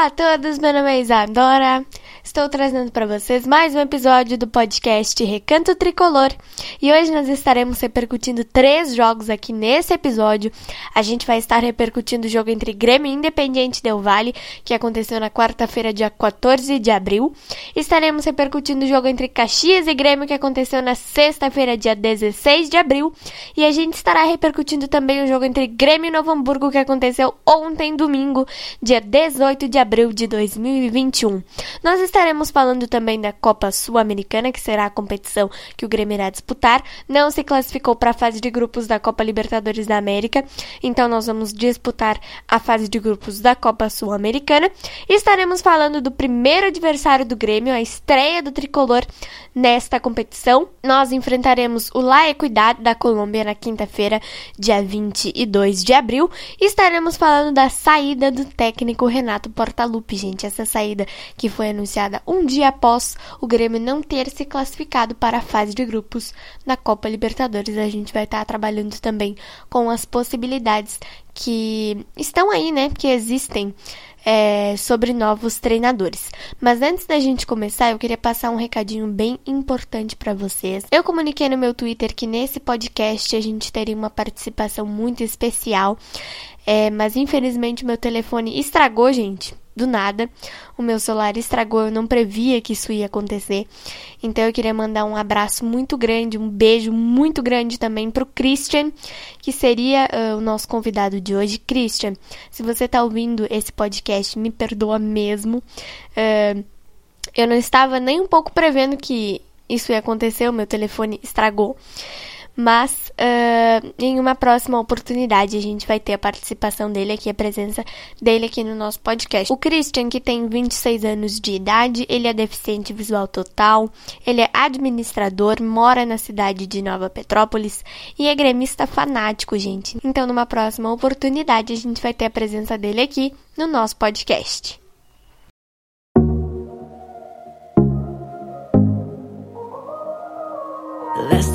Olá a todos, meu nome é Isadora. Estou trazendo para vocês mais um episódio do podcast Recanto Tricolor e hoje nós estaremos repercutindo três jogos aqui nesse episódio. A gente vai estar repercutindo o jogo entre Grêmio e Independiente Del Vale, que aconteceu na quarta-feira, dia 14 de abril. Estaremos repercutindo o jogo entre Caxias e Grêmio, que aconteceu na sexta-feira, dia 16 de abril. E a gente estará repercutindo também o jogo entre Grêmio e Novo Hamburgo, que aconteceu ontem, domingo, dia 18 de abril de 2021. Nós estaremos estaremos falando também da Copa Sul-Americana, que será a competição que o Grêmio irá disputar. Não se classificou para a fase de grupos da Copa Libertadores da América, então nós vamos disputar a fase de grupos da Copa Sul-Americana. Estaremos falando do primeiro adversário do Grêmio, a estreia do tricolor nesta competição. Nós enfrentaremos o La Equidad da Colômbia na quinta-feira, dia 22 de abril. Estaremos falando da saída do técnico Renato Portaluppi, gente. Essa saída que foi anunciada um dia após o Grêmio não ter se classificado para a fase de grupos na Copa Libertadores. A gente vai estar trabalhando também com as possibilidades que estão aí, né? Que existem. É, sobre novos treinadores. Mas antes da gente começar, eu queria passar um recadinho bem importante para vocês. Eu comuniquei no meu Twitter que nesse podcast a gente teria uma participação muito especial, é, mas infelizmente meu telefone estragou, gente do nada. O meu celular estragou, eu não previa que isso ia acontecer. Então eu queria mandar um abraço muito grande, um beijo muito grande também pro Christian, que seria uh, o nosso convidado de hoje. Christian, se você tá ouvindo esse podcast, me perdoa mesmo. Uh, eu não estava nem um pouco prevendo que isso ia acontecer, o meu telefone estragou. Mas uh, em uma próxima oportunidade a gente vai ter a participação dele aqui, a presença dele aqui no nosso podcast. O Christian, que tem 26 anos de idade, ele é deficiente visual total, ele é administrador, mora na cidade de Nova Petrópolis e é gremista fanático, gente. Então, numa próxima oportunidade, a gente vai ter a presença dele aqui no nosso podcast.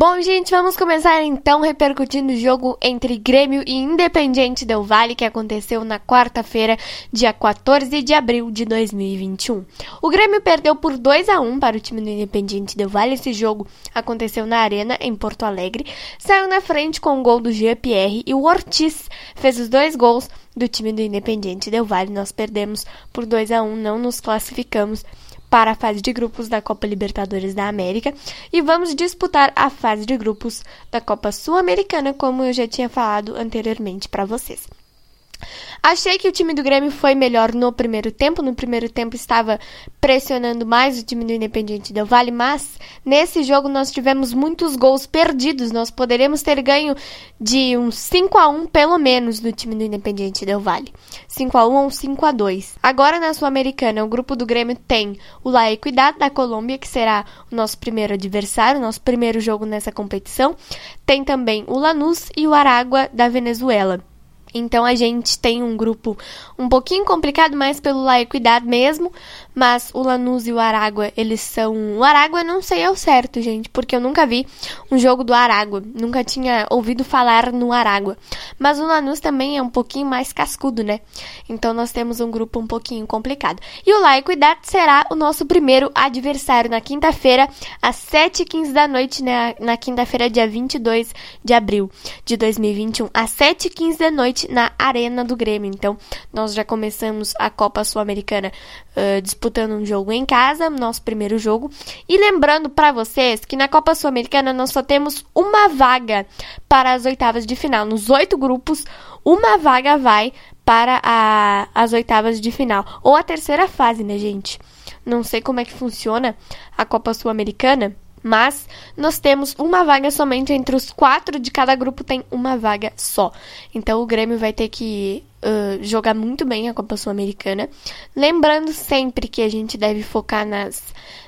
Bom, gente, vamos começar então repercutindo o jogo entre Grêmio e Independiente Del Vale, que aconteceu na quarta-feira, dia 14 de abril de 2021. O Grêmio perdeu por 2 a 1 para o time do Independiente Del Vale. Esse jogo aconteceu na Arena, em Porto Alegre. Saiu na frente com o gol do Jean-Pierre e o Ortiz fez os dois gols do time do Independiente Del Vale. Nós perdemos por 2 a 1 não nos classificamos para a fase de grupos da Copa Libertadores da América e vamos disputar a fase de grupos da Copa Sul-Americana, como eu já tinha falado anteriormente para vocês. Achei que o time do Grêmio foi melhor no primeiro tempo. No primeiro tempo estava pressionando mais o time do Independiente Del Vale, mas nesse jogo nós tivemos muitos gols perdidos. Nós poderíamos ter ganho de um 5 a 1 pelo menos do time do Independiente Del Vale. 5 a 1 ou 5 a 2. Agora na Sul-Americana, o grupo do Grêmio tem o La Equidad da Colômbia, que será o nosso primeiro adversário, nosso primeiro jogo nessa competição. Tem também o Lanús e o Aragua da Venezuela. Então a gente tem um grupo um pouquinho complicado, mais pelo Equidade mesmo, mas o Lanús e o Aragua, eles são. O Aragua não sei ao certo, gente, porque eu nunca vi um jogo do Aragua, nunca tinha ouvido falar no Aragua. Mas o Lanús também é um pouquinho mais cascudo, né? Então nós temos um grupo um pouquinho complicado. E o La Equidade será o nosso primeiro adversário na quinta-feira, às 7h15 da noite, né? na quinta-feira, dia 22 de abril de 2021, às 7h15 da noite, na Arena do Grêmio. Então, nós já começamos a Copa Sul-Americana uh, disputando um jogo em casa, nosso primeiro jogo. E lembrando para vocês que na Copa Sul-Americana nós só temos uma vaga para as oitavas de final. Nos oito grupos, uma vaga vai para a, as oitavas de final. Ou a terceira fase, né, gente? Não sei como é que funciona a Copa Sul-Americana. Mas nós temos uma vaga somente entre os quatro de cada grupo tem uma vaga só. Então o Grêmio vai ter que jogar muito bem a Copa Sul-Americana. Lembrando sempre que a gente deve focar nas,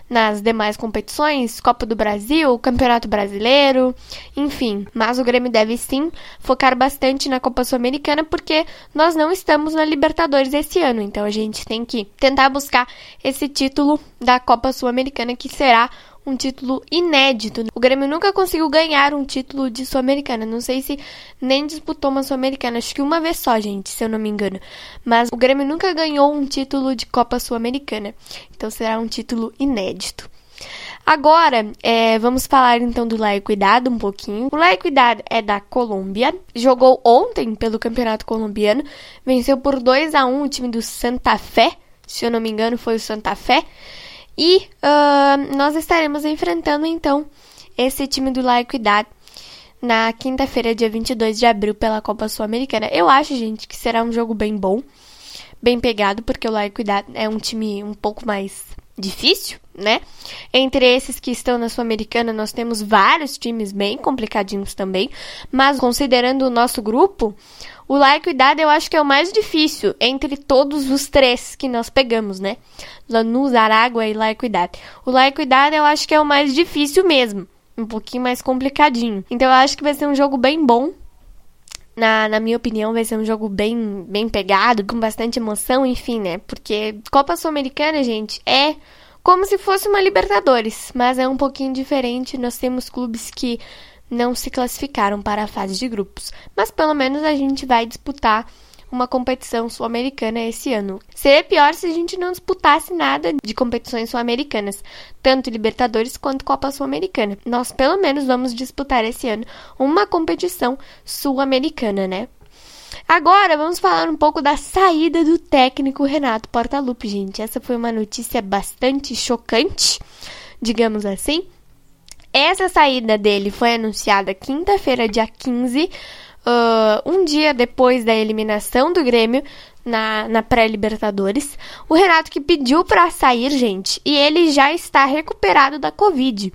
nas demais competições, Copa do Brasil, Campeonato Brasileiro, enfim. Mas o Grêmio deve sim focar bastante na Copa Sul-Americana porque nós não estamos na Libertadores esse ano. Então a gente tem que tentar buscar esse título da Copa Sul-Americana que será um título inédito. O Grêmio nunca conseguiu ganhar um título de Sul-Americana. Não sei se nem disputou uma Sul-Americana. Acho que uma vez só, gente, se eu não me engano. Mas o Grêmio nunca ganhou um título de Copa Sul-Americana. Então será um título inédito. Agora, é, vamos falar então do La Equidad um pouquinho. O La Equidad é da Colômbia, jogou ontem pelo Campeonato Colombiano, venceu por 2 a 1 o time do Santa Fé, se eu não me engano foi o Santa Fé. E uh, nós estaremos enfrentando então esse time do La Equidad na quinta-feira, dia 22 de abril, pela Copa Sul-Americana. Eu acho, gente, que será um jogo bem bom, bem pegado, porque o La Equidad é um time um pouco mais difícil, né? Entre esses que estão na Sul-Americana, nós temos vários times bem complicadinhos também, mas considerando o nosso grupo, o La Equidad eu acho que é o mais difícil entre todos os três que nós pegamos, né? Lanús, Aragua e La Equidad. O La Equidad eu acho que é o mais difícil mesmo. Um pouquinho mais complicadinho. Então eu acho que vai ser um jogo bem bom. Na, na minha opinião, vai ser um jogo bem, bem pegado, com bastante emoção, enfim, né? Porque Copa Sul-Americana, gente, é como se fosse uma Libertadores, mas é um pouquinho diferente. Nós temos clubes que não se classificaram para a fase de grupos, mas pelo menos a gente vai disputar uma competição sul-americana esse ano. Seria pior se a gente não disputasse nada de competições sul-americanas, tanto Libertadores quanto Copa Sul-Americana. Nós pelo menos vamos disputar esse ano uma competição sul-americana, né? Agora vamos falar um pouco da saída do técnico Renato Portaluppi, gente. Essa foi uma notícia bastante chocante, digamos assim. Essa saída dele foi anunciada quinta-feira, dia 15, uh, um dia depois da eliminação do Grêmio na, na pré-Libertadores. O Renato que pediu para sair, gente, e ele já está recuperado da Covid.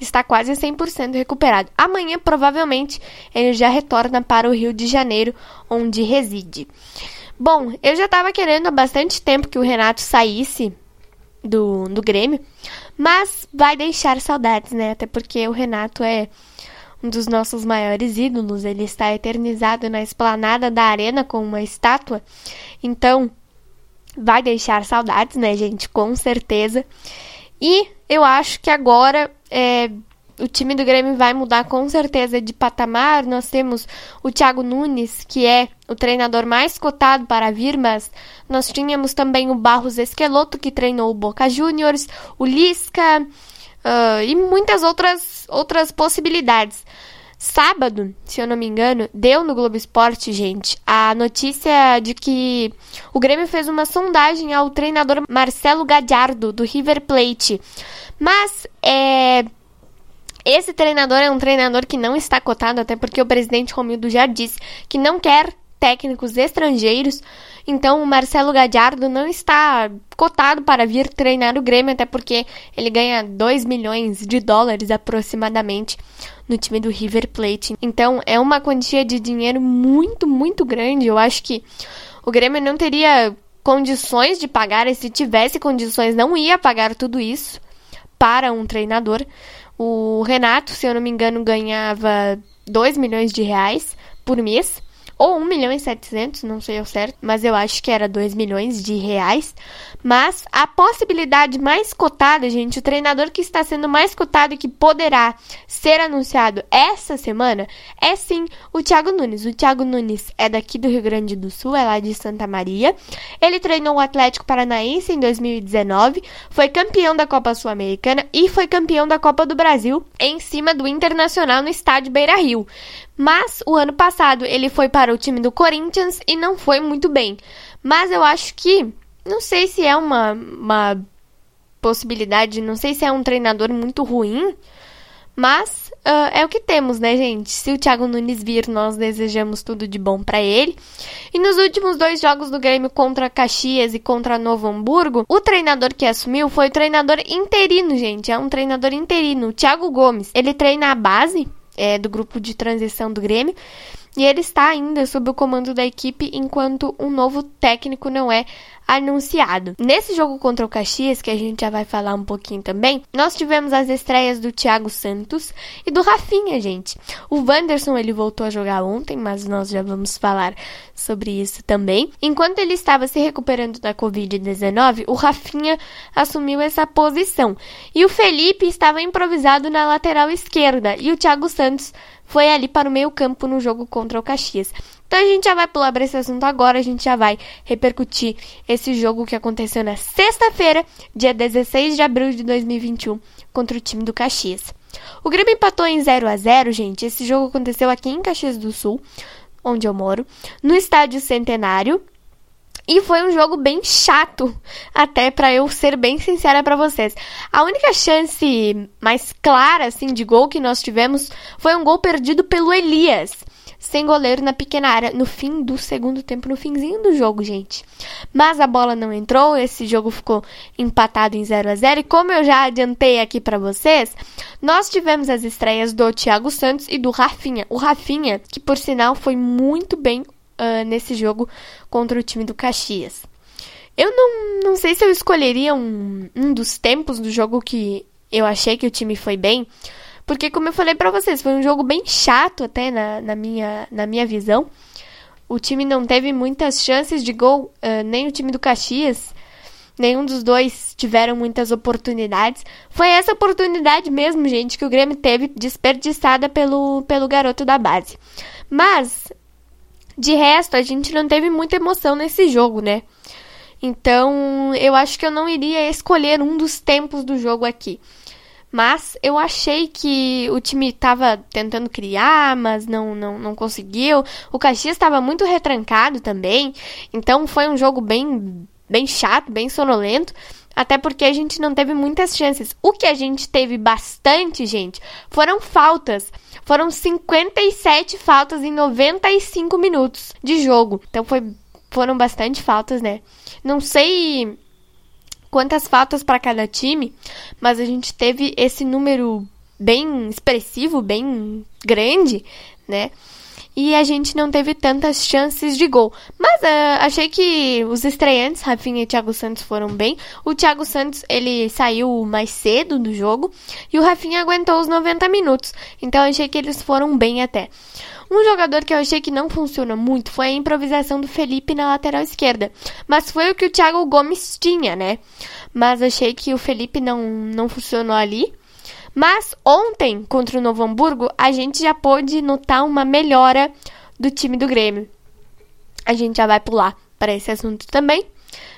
Está quase 100% recuperado. Amanhã, provavelmente, ele já retorna para o Rio de Janeiro, onde reside. Bom, eu já estava querendo há bastante tempo que o Renato saísse do, do Grêmio, mas vai deixar saudades, né? Até porque o Renato é um dos nossos maiores ídolos. Ele está eternizado na esplanada da arena com uma estátua. Então, vai deixar saudades, né, gente? Com certeza. E eu acho que agora é, o time do Grêmio vai mudar com certeza de patamar. Nós temos o Thiago Nunes, que é o treinador mais cotado para vir, mas nós tínhamos também o Barros Esqueloto, que treinou o Boca Juniors, o Lisca uh, e muitas outras, outras possibilidades. Sábado, se eu não me engano, deu no Globo Esporte, gente, a notícia de que o Grêmio fez uma sondagem ao treinador Marcelo Gadiardo, do River Plate. Mas é, esse treinador é um treinador que não está cotado, até porque o presidente Romildo já disse que não quer técnicos estrangeiros. Então, o Marcelo Gadiardo não está cotado para vir treinar o Grêmio, até porque ele ganha 2 milhões de dólares aproximadamente no time do River Plate. Então, é uma quantia de dinheiro muito, muito grande. Eu acho que o Grêmio não teria condições de pagar, e se tivesse condições, não ia pagar tudo isso para um treinador. O Renato, se eu não me engano, ganhava 2 milhões de reais por mês. Ou 1 milhão e 700, não sei ao certo, mas eu acho que era 2 milhões de reais. Mas a possibilidade mais cotada, gente, o treinador que está sendo mais cotado e que poderá ser anunciado essa semana é sim o Thiago Nunes. O Thiago Nunes é daqui do Rio Grande do Sul, é lá de Santa Maria. Ele treinou o Atlético Paranaense em 2019, foi campeão da Copa Sul-Americana e foi campeão da Copa do Brasil em cima do Internacional no estádio Beira-Rio. Mas o ano passado ele foi para o time do Corinthians e não foi muito bem. Mas eu acho que não sei se é uma, uma possibilidade, não sei se é um treinador muito ruim, mas uh, é o que temos, né, gente? Se o Thiago Nunes vir, nós desejamos tudo de bom para ele. E nos últimos dois jogos do Grêmio contra Caxias e contra Novo Hamburgo, o treinador que assumiu foi o treinador interino, gente. É um treinador interino, o Thiago Gomes. Ele treina a base é, do grupo de transição do Grêmio. E ele está ainda sob o comando da equipe enquanto um novo técnico não é anunciado. Nesse jogo contra o Caxias, que a gente já vai falar um pouquinho também, nós tivemos as estreias do Thiago Santos e do Rafinha, gente. O Wanderson ele voltou a jogar ontem, mas nós já vamos falar sobre isso também. Enquanto ele estava se recuperando da Covid-19, o Rafinha assumiu essa posição. E o Felipe estava improvisado na lateral esquerda e o Thiago Santos foi ali para o meio-campo no jogo contra o Caxias. Então a gente já vai pular para esse assunto agora, a gente já vai repercutir esse jogo que aconteceu na sexta-feira, dia 16 de abril de 2021, contra o time do Caxias. O Grêmio empatou em 0 a 0 gente. Esse jogo aconteceu aqui em Caxias do Sul, onde eu moro, no estádio Centenário. E foi um jogo bem chato, até para eu ser bem sincera para vocês. A única chance mais clara assim de gol que nós tivemos foi um gol perdido pelo Elias sem goleiro na pequena área no fim do segundo tempo, no finzinho do jogo, gente. Mas a bola não entrou, esse jogo ficou empatado em 0 a 0 e como eu já adiantei aqui para vocês, nós tivemos as estreias do Thiago Santos e do Rafinha. O Rafinha, que por sinal foi muito bem uh, nesse jogo contra o time do Caxias. Eu não, não sei se eu escolheria um, um dos tempos do jogo que eu achei que o time foi bem, porque, como eu falei para vocês, foi um jogo bem chato até na, na, minha, na minha visão. O time não teve muitas chances de gol, uh, nem o time do Caxias. Nenhum dos dois tiveram muitas oportunidades. Foi essa oportunidade mesmo, gente, que o Grêmio teve desperdiçada pelo, pelo garoto da base. Mas, de resto, a gente não teve muita emoção nesse jogo, né? Então, eu acho que eu não iria escolher um dos tempos do jogo aqui. Mas eu achei que o time estava tentando criar, mas não, não, não conseguiu. O Caxias estava muito retrancado também. Então foi um jogo bem, bem chato, bem sonolento. Até porque a gente não teve muitas chances. O que a gente teve bastante, gente, foram faltas. Foram 57 faltas em 95 minutos de jogo. Então foi, foram bastante faltas, né? Não sei quantas faltas para cada time, mas a gente teve esse número bem expressivo, bem grande, né? E a gente não teve tantas chances de gol. Mas uh, achei que os estreantes, Rafinha e Thiago Santos, foram bem. O Thiago Santos, ele saiu mais cedo do jogo. E o Rafinha aguentou os 90 minutos. Então achei que eles foram bem até. Um jogador que eu achei que não funciona muito foi a improvisação do Felipe na lateral esquerda. Mas foi o que o Thiago Gomes tinha, né? Mas achei que o Felipe não, não funcionou ali. Mas ontem, contra o Novo Hamburgo, a gente já pôde notar uma melhora do time do Grêmio. A gente já vai pular para esse assunto também.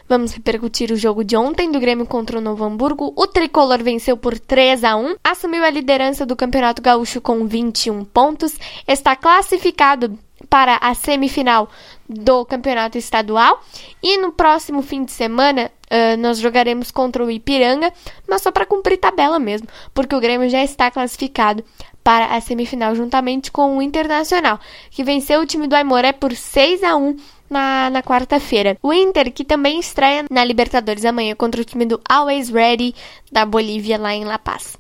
Vamos repercutir o jogo de ontem do Grêmio contra o Novo Hamburgo. O tricolor venceu por 3 a 1, assumiu a liderança do Campeonato Gaúcho com 21 pontos, está classificado para a semifinal do campeonato estadual. E no próximo fim de semana uh, nós jogaremos contra o Ipiranga, mas só para cumprir tabela mesmo, porque o Grêmio já está classificado para a semifinal juntamente com o Internacional, que venceu o time do Aimoré por 6 a 1 na, na quarta-feira. O Inter, que também estreia na Libertadores amanhã contra o time do Always Ready da Bolívia, lá em La Paz.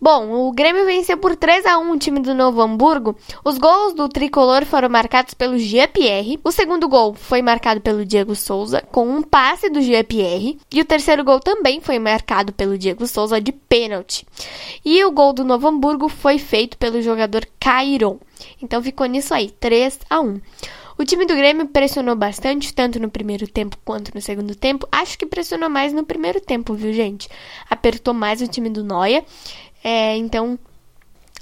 Bom, o Grêmio venceu por 3 a 1 o time do Novo Hamburgo. Os gols do tricolor foram marcados pelo Jean-Pierre. O segundo gol foi marcado pelo Diego Souza, com um passe do Jean-Pierre. E o terceiro gol também foi marcado pelo Diego Souza de pênalti. E o gol do Novo Hamburgo foi feito pelo jogador Cairon. Então ficou nisso aí, 3 a 1. O time do Grêmio pressionou bastante, tanto no primeiro tempo quanto no segundo tempo. Acho que pressionou mais no primeiro tempo, viu, gente? Apertou mais o time do Noia. É, então,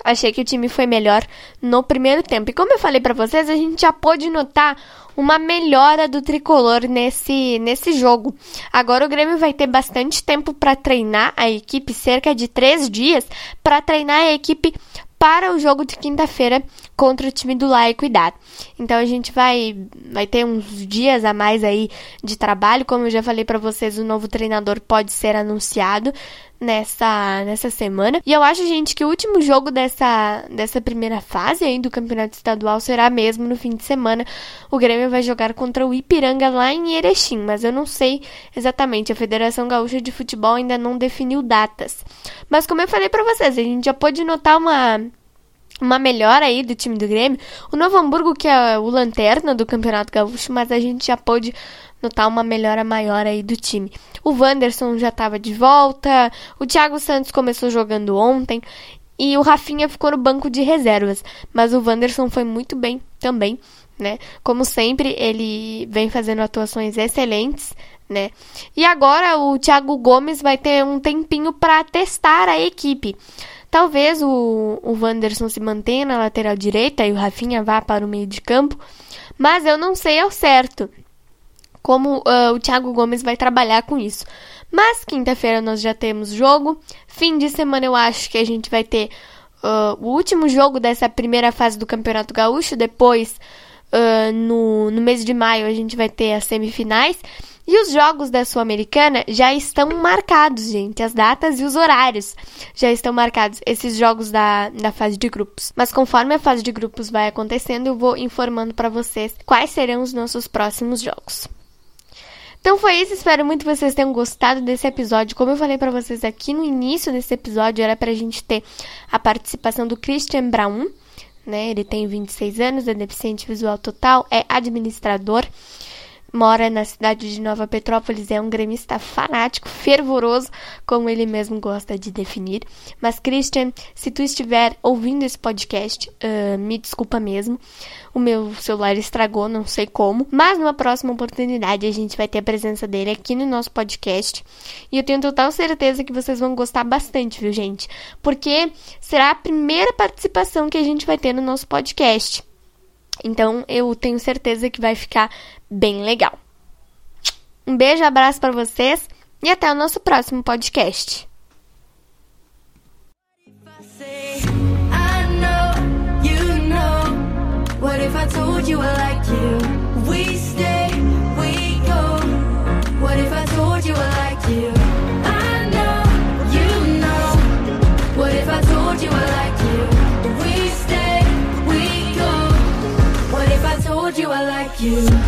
achei que o time foi melhor no primeiro tempo. E como eu falei para vocês, a gente já pôde notar uma melhora do tricolor nesse, nesse jogo. Agora o Grêmio vai ter bastante tempo para treinar a equipe, cerca de três dias, para treinar a equipe para o jogo de quinta-feira contra o time do La Equidade. Então a gente vai vai ter uns dias a mais aí de trabalho, como eu já falei para vocês, o novo treinador pode ser anunciado nessa nessa semana. E eu acho, gente, que o último jogo dessa dessa primeira fase aí do Campeonato Estadual será mesmo no fim de semana. O Grêmio vai jogar contra o Ipiranga lá em Erechim, mas eu não sei exatamente, a Federação Gaúcha de Futebol ainda não definiu datas. Mas como eu falei para vocês, a gente já pode notar uma uma melhora aí do time do Grêmio. O Novo Hamburgo, que é o lanterna do Campeonato Gaúcho, mas a gente já pôde notar uma melhora maior aí do time. O Wanderson já estava de volta, o Thiago Santos começou jogando ontem e o Rafinha ficou no banco de reservas, mas o Wanderson foi muito bem também, né? Como sempre, ele vem fazendo atuações excelentes, né? E agora o Thiago Gomes vai ter um tempinho para testar a equipe. Talvez o, o Wanderson se mantenha na lateral direita e o Rafinha vá para o meio de campo, mas eu não sei ao certo como uh, o Thiago Gomes vai trabalhar com isso. Mas quinta-feira nós já temos jogo. Fim de semana eu acho que a gente vai ter uh, o último jogo dessa primeira fase do Campeonato Gaúcho. Depois, uh, no, no mês de maio, a gente vai ter as semifinais. E os jogos da Sul-Americana já estão marcados, gente. As datas e os horários já estão marcados, esses jogos da, da fase de grupos. Mas conforme a fase de grupos vai acontecendo, eu vou informando para vocês quais serão os nossos próximos jogos. Então foi isso, espero muito que vocês tenham gostado desse episódio. Como eu falei para vocês aqui no início desse episódio, era pra gente ter a participação do Christian Brown, né? Ele tem 26 anos, é deficiente visual total, é administrador mora na cidade de Nova Petrópolis, é um gremista fanático, fervoroso, como ele mesmo gosta de definir. Mas, Christian, se tu estiver ouvindo esse podcast, uh, me desculpa mesmo. O meu celular estragou, não sei como. Mas numa próxima oportunidade a gente vai ter a presença dele aqui no nosso podcast. E eu tenho total certeza que vocês vão gostar bastante, viu, gente? Porque será a primeira participação que a gente vai ter no nosso podcast. Então eu tenho certeza que vai ficar bem legal. Um beijo, abraço para vocês e até o nosso próximo podcast. What if I told you I like you? You